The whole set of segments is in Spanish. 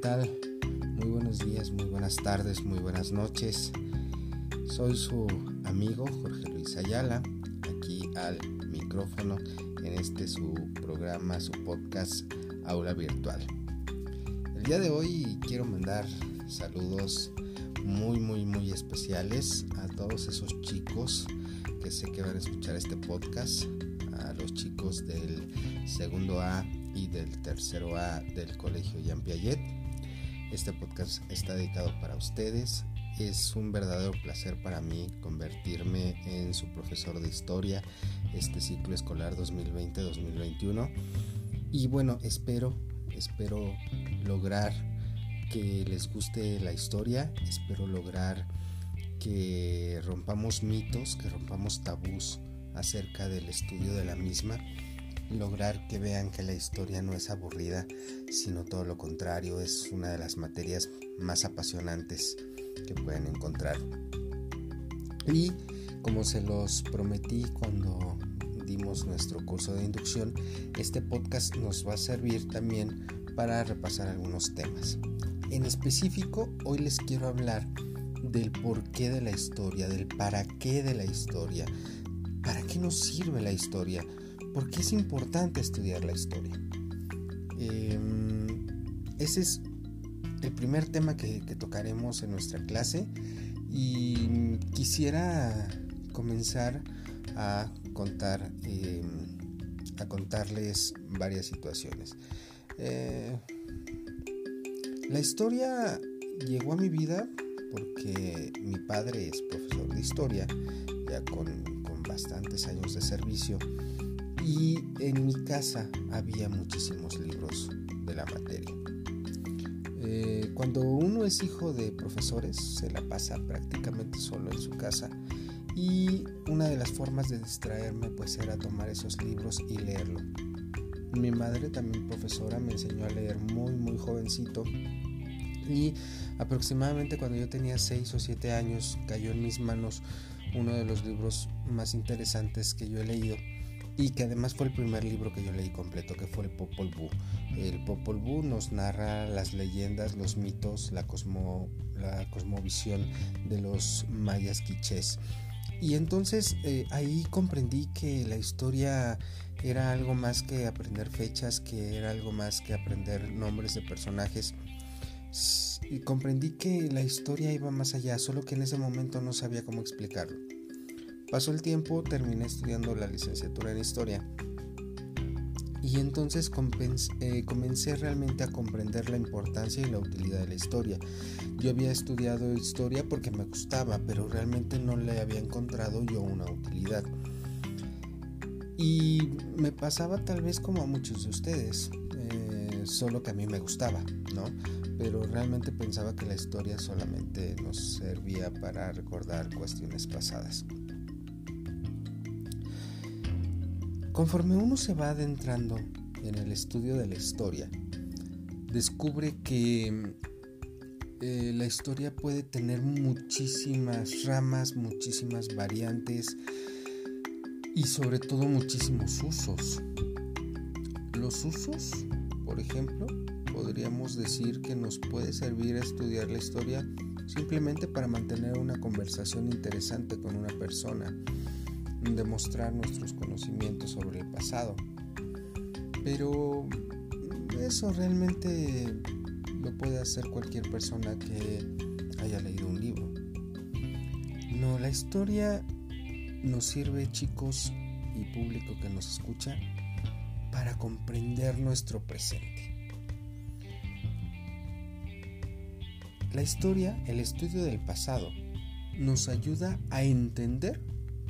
tal? Muy buenos días, muy buenas tardes, muy buenas noches. Soy su amigo Jorge Luis Ayala, aquí al micrófono en este su programa, su podcast Aula Virtual. El día de hoy quiero mandar saludos muy, muy, muy especiales a todos esos chicos que sé que van a escuchar este podcast, a los chicos del segundo A y del tercero A del Colegio Jean Piaget. Este podcast está dedicado para ustedes. Es un verdadero placer para mí convertirme en su profesor de historia este ciclo escolar 2020-2021. Y bueno, espero, espero lograr que les guste la historia, espero lograr que rompamos mitos, que rompamos tabús acerca del estudio de la misma lograr que vean que la historia no es aburrida, sino todo lo contrario, es una de las materias más apasionantes que pueden encontrar. Y como se los prometí cuando dimos nuestro curso de inducción, este podcast nos va a servir también para repasar algunos temas. En específico, hoy les quiero hablar del porqué de la historia, del para qué de la historia, para qué nos sirve la historia, ¿Por qué es importante estudiar la historia? Em, ese es el primer tema que, tocaremos en nuestra clase y quisiera comenzar a contar em, a contarles varias situaciones. Eh, la historia llegó a mi vida porque mi padre es profesor de historia, ya con, con bastantes años de servicio y en mi casa había muchísimos libros de la materia. Eh, cuando uno es hijo de profesores se la pasa prácticamente solo en su casa y una de las formas de distraerme pues era tomar esos libros y leerlo. Mi madre también profesora me enseñó a leer muy muy jovencito y aproximadamente cuando yo tenía 6 o 7 años cayó en mis manos uno de los libros más interesantes que yo he leído y que además fue el primer libro que yo leí completo, que fue el Popol Vuh. El Popol Vuh nos narra las leyendas, los mitos, la, cosmo, la cosmovisión de los mayas quichés. Y entonces eh, ahí comprendí que la historia era algo más que aprender fechas, que era algo más que aprender nombres de personajes. Y comprendí que la historia iba más allá, solo que en ese momento no sabía cómo explicarlo. Pasó el tiempo, terminé estudiando la licenciatura en historia y entonces eh, comencé realmente a comprender la importancia y la utilidad de la historia. Yo había estudiado historia porque me gustaba, pero realmente no le había encontrado yo una utilidad. Y me pasaba tal vez como a muchos de ustedes, eh, solo que a mí me gustaba, ¿no? Pero realmente pensaba que la historia solamente nos servía para recordar cuestiones pasadas. Conforme uno se va adentrando en el estudio de la historia, descubre que eh, la historia puede tener muchísimas ramas, muchísimas variantes y sobre todo muchísimos usos. Los usos, por ejemplo, podríamos decir que nos puede servir a estudiar la historia simplemente para mantener una conversación interesante con una persona demostrar nuestros conocimientos sobre el pasado. Pero eso realmente lo puede hacer cualquier persona que haya leído un libro. No, la historia nos sirve, chicos y público que nos escucha, para comprender nuestro presente. La historia, el estudio del pasado, nos ayuda a entender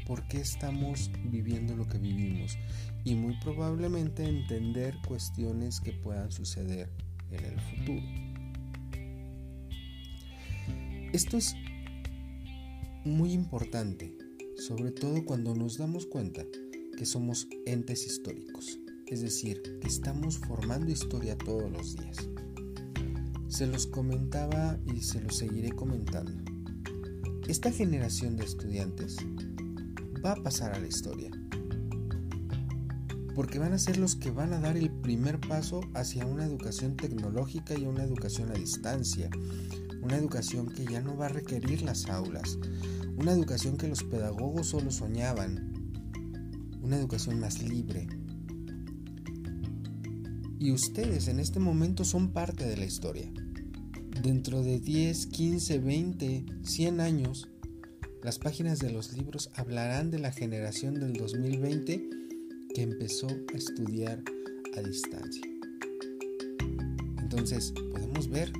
por qué estamos viviendo lo que vivimos y muy probablemente entender cuestiones que puedan suceder en el futuro. Esto es muy importante, sobre todo cuando nos damos cuenta que somos entes históricos, es decir, que estamos formando historia todos los días. Se los comentaba y se los seguiré comentando. Esta generación de estudiantes va a pasar a la historia. porque van a ser los que van a dar el primer paso hacia una educación tecnológica y una educación a distancia, una educación que ya no va a requerir las aulas, una educación que los pedagogos solo soñaban, una educación más libre. Y ustedes en este momento son parte de la historia. Dentro de 10, 15, 20, 100 años, las páginas de los libros hablarán de la generación del 2020 que empezó a estudiar a distancia. Entonces, podemos ver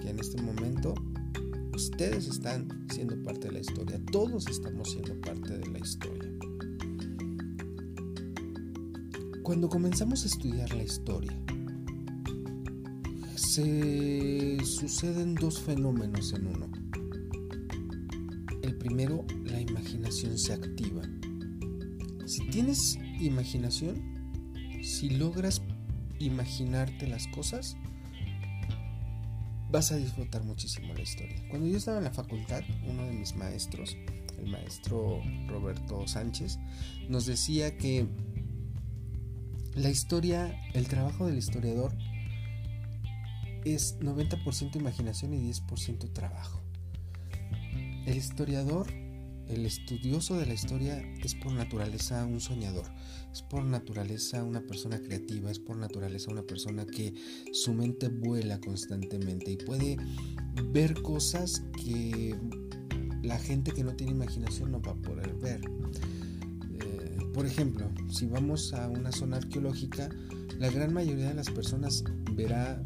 que en este momento ustedes están siendo parte de la historia, todos estamos siendo parte de la historia. Cuando comenzamos a estudiar la historia, se suceden dos fenómenos en uno. Primero, la imaginación se activa. Si tienes imaginación, si logras imaginarte las cosas, vas a disfrutar muchísimo la historia. Cuando yo estaba en la facultad, uno de mis maestros, el maestro Roberto Sánchez, nos decía que la historia, el trabajo del historiador es 90% imaginación y 10% trabajo. El historiador, el estudioso de la historia es por naturaleza un soñador, es por naturaleza una persona creativa, es por naturaleza una persona que su mente vuela constantemente y puede ver cosas que la gente que no tiene imaginación no va a poder ver. Por ejemplo, si vamos a una zona arqueológica, la gran mayoría de las personas verá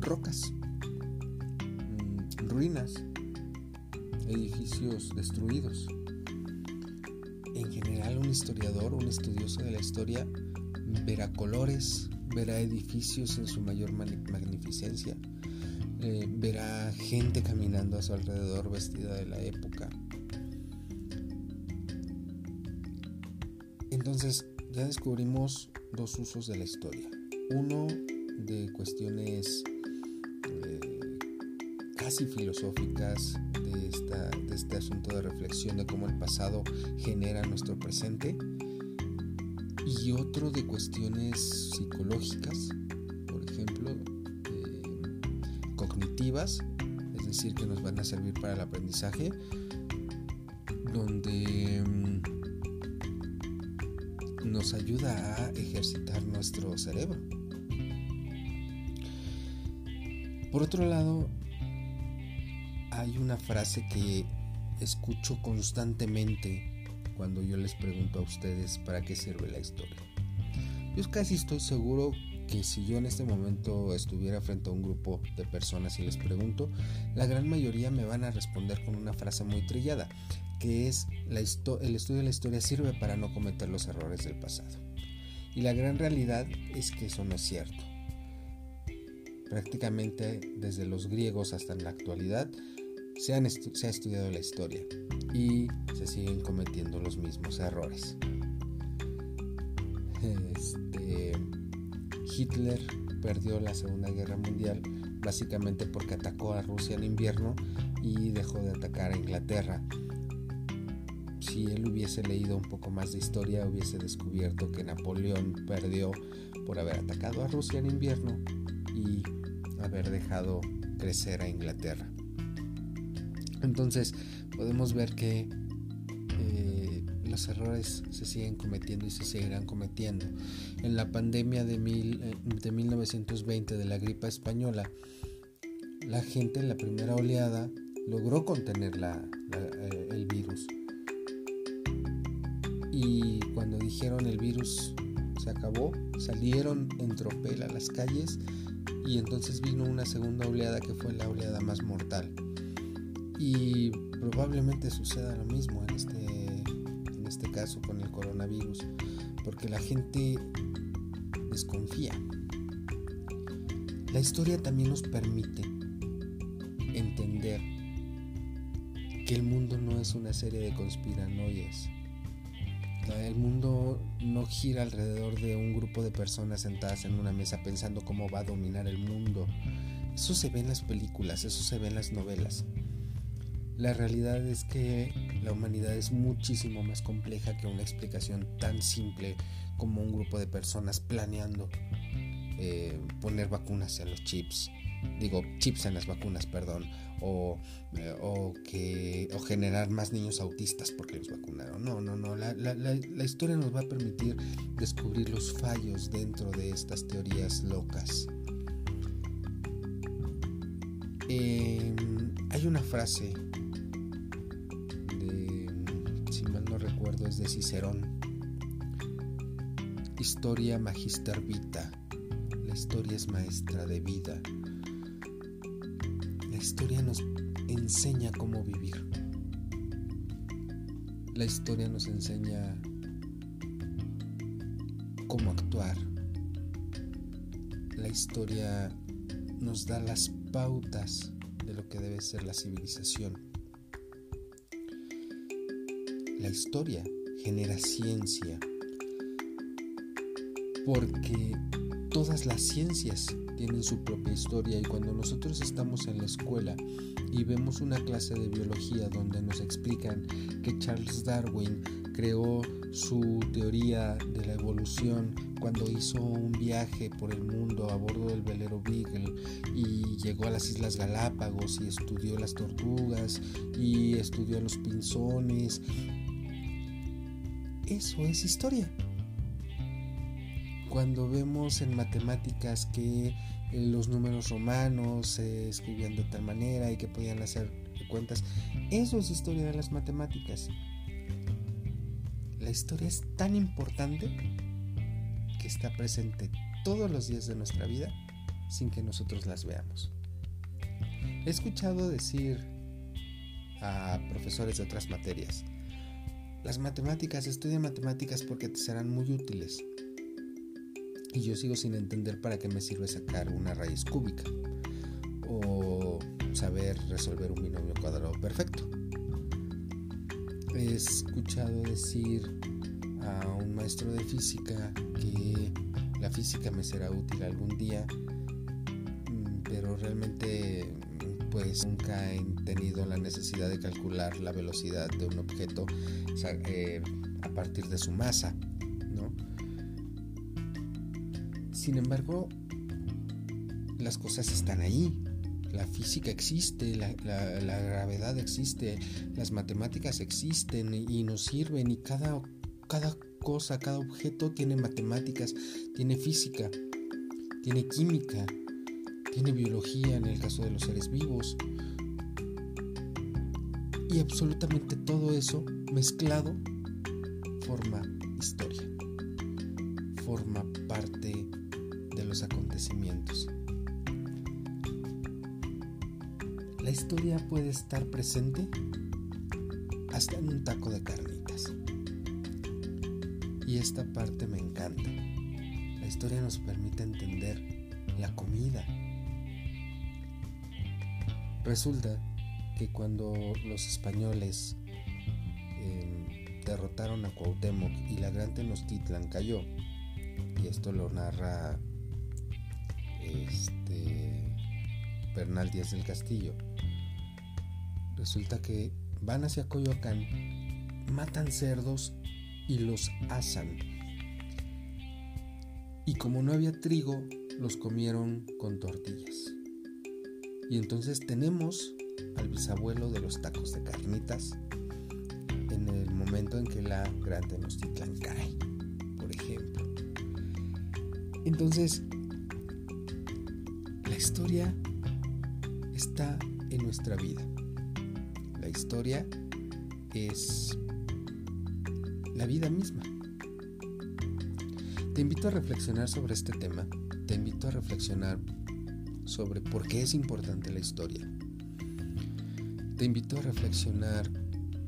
rocas, mm, ruinas, edificios destruidos. En general, un historiador, un estudioso de la historia, verá colores, verá edificios en su mayor magnificencia, eh, verá gente caminando a su alrededor vestida de la época, Entonces ya descubrimos dos usos de la historia. Uno de cuestiones eh, casi filosóficas de, este asunto de reflexión de cómo el pasado genera nuestro presente. Y otro de cuestiones psicológicas, por ejemplo, eh, cognitivas, es decir, que nos van a servir para el aprendizaje, donde nos ayuda a ejercitar nuestro cerebro. Por otro lado, hay una frase que escucho constantemente cuando yo les pregunto a ustedes para qué sirve la historia. Yo casi estoy seguro que si yo en este momento estuviera frente a un grupo de personas y les pregunto, la gran mayoría me van a responder con una frase muy trillada que es el estudio de la historia sirve para no cometer los errores del pasado. Y la gran realidad es que eso no es cierto. Prácticamente desde los griegos hasta en la actualidad se, han se ha estudiado la historia y se siguen cometiendo los mismos errores. Este, Hitler perdió la Segunda Guerra Mundial básicamente porque atacó a Rusia en invierno y dejó de atacar a Inglaterra si él hubiese leído un poco más de historia, hubiese descubierto que Napoleón perdió por haber atacado a Rusia en invierno y haber dejado crecer a Inglaterra. Entonces podemos ver que eh, los errores se siguen cometiendo y se seguirán cometiendo. En la pandemia de, mil, eh, de 1920 de la gripa española, la gente en la primera oleada logró contener eh, el virus y cuando dijeron el virus se acabó, salieron en tropel a las calles y entonces vino una segunda oleada que fue la oleada más mortal. Y probablemente suceda lo mismo en este, en este caso con el coronavirus, porque la gente desconfía. La historia también nos permite entender que el mundo no es una serie de conspiranoias, el mundo no gira alrededor de un grupo de personas sentadas en una mesa pensando cómo va a dominar el mundo. Eso se ve en las películas, eso se ve en las novelas. La realidad es que la humanidad es muchísimo más compleja que una explicación tan simple como un grupo de personas planeando eh, poner vacunas en los chips, digo chips en las vacunas, perdón, o, eh, o, que, o generar más niños autistas porque los vacunaron. No, no, no, la, la, la historia nos va a permitir descubrir los fallos dentro de estas teorías locas. Eh, hay una frase recuerdo, es de Cicerón. Historia magister vita. La historia es maestra de vida. La historia nos enseña cómo vivir. La historia nos enseña cómo actuar. La historia nos da las pautas de lo que debe ser la civilización. La historia genera ciencia porque todas las ciencias tienen su propia historia y cuando nosotros estamos en la escuela y vemos una clase de biología donde nos explican que Charles Darwin creó su teoría de la evolución cuando hizo un viaje por el mundo a bordo del velero Beagle y llegó a las Islas Galápagos y estudió las tortugas y estudió los pinzones. Eso es historia. Cuando vemos en matemáticas que los números romanos se escribían de tal manera y que podían hacer cuentas, eso es historia de las matemáticas. La historia es tan importante que está presente todos los días de nuestra vida sin que nosotros las veamos. He escuchado decir a profesores de otras materias, las matemáticas, estudia matemáticas porque te serán muy útiles. Y yo sigo sin entender para qué me sirve sacar una raíz cúbica o saber resolver un binomio cuadrado perfecto. He escuchado decir a un maestro de física que la física me será útil algún día, mm, pero realmente pues nunca he tenido la necesidad de calcular la velocidad de un objeto eh, a partir de su masa, ¿no? Sin embargo, las cosas están ahí, la física existe, la, gravedad existe, las matemáticas existen y, nos sirven y cada, cada cosa, cada objeto tiene matemáticas, tiene física, tiene química, tiene biología en el caso de los seres vivos. Y absolutamente todo eso mezclado forma historia, forma parte de los acontecimientos. La historia puede estar presente hasta en un taco de carnitas. Y esta parte me encanta. La historia nos permite entender la comida. Resulta que cuando los españoles em, derrotaron a Cuauhtémoc y la gran Tenochtitlan cayó, y esto lo narra este Bernal Díaz del Castillo, resulta que van hacia Coyoacán, matan cerdos y los asan. Y como no había trigo, los comieron con tortillas. Y entonces tenemos al bisabuelo de los tacos de carnitas en el momento en que la gran Tenochtitlan cae, por ejemplo. Entonces, la historia está en nuestra vida. La historia es la vida misma. Te invito a reflexionar sobre este tema. Te invito a reflexionar sobre por qué es importante la historia. Te invito a reflexionar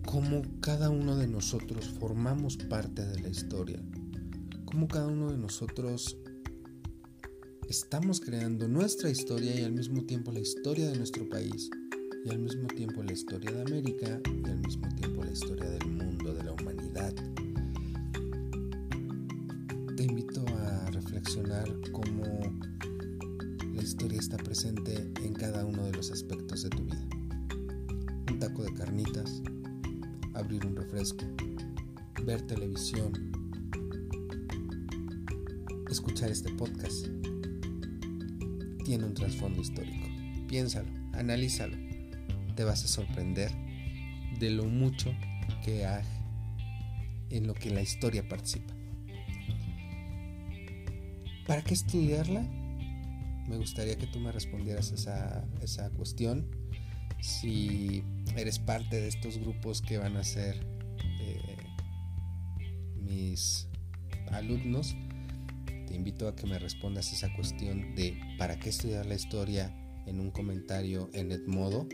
cómo cada uno de nosotros formamos parte de la historia. Cómo cada uno de nosotros estamos creando nuestra historia y al mismo tiempo la historia de nuestro país y al mismo tiempo la historia de América y al mismo tiempo la historia del mundo, de la humanidad. Te invito a reflexionar cómo la historia está presente en cada uno de los aspectos de tu vida. Un taco de carnitas, abrir un refresco, ver televisión, escuchar este podcast tiene un trasfondo histórico. Piénsalo, analízalo. Te vas a sorprender de lo mucho que hay en lo que la historia participa. ¿Para qué estudiarla? Me gustaría que tú me respondieras esa, esa cuestión. Si eres parte de estos grupos que van a ser eh, mis alumnos, te invito a que me respondas esa cuestión de para qué estudiar la historia en un comentario en Edmodo.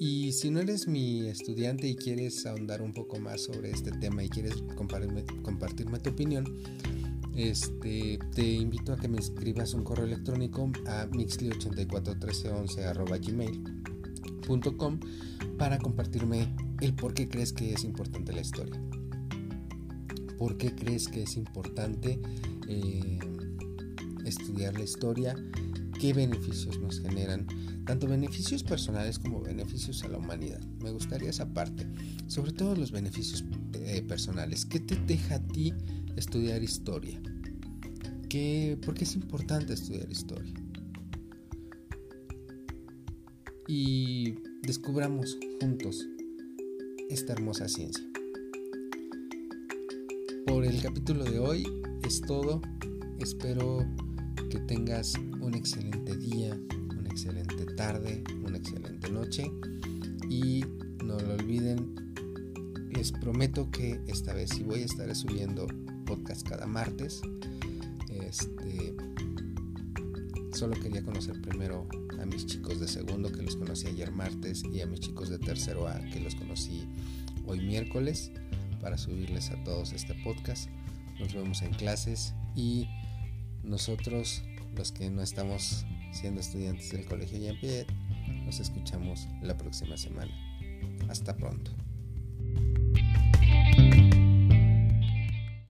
Y si no eres mi estudiante y quieres ahondar un poco más sobre este tema y quieres compartirme, compartirme tu opinión, este, te invito a que me escribas un correo electrónico a mixly841311.gmail.com para compartirme el por qué crees que es importante la historia. ¿Por qué crees que es importante eh, estudiar la historia? ¿Qué beneficios nos generan? Tanto beneficios personales como beneficios a la humanidad. Me gustaría esa parte. Sobre todo los beneficios eh, personales. ¿Qué te deja a ti estudiar historia. ¿Qué, ¿Por qué es importante estudiar historia? Y descubramos juntos esta hermosa ciencia. Por el capítulo de hoy es todo. Espero que tengas un excelente día, una excelente tarde, una excelente noche. Y no lo olviden, les prometo que esta vez sí voy a estar subiendo podcast cada martes. Este, solo quería conocer primero a mis chicos de segundo que los conocí ayer martes y a mis chicos de tercero A que los conocí hoy miércoles para subirles a todos este podcast. Nos vemos en clases y nosotros los que no estamos siendo estudiantes del colegio Jean Pierre nos escuchamos la próxima semana. Hasta pronto.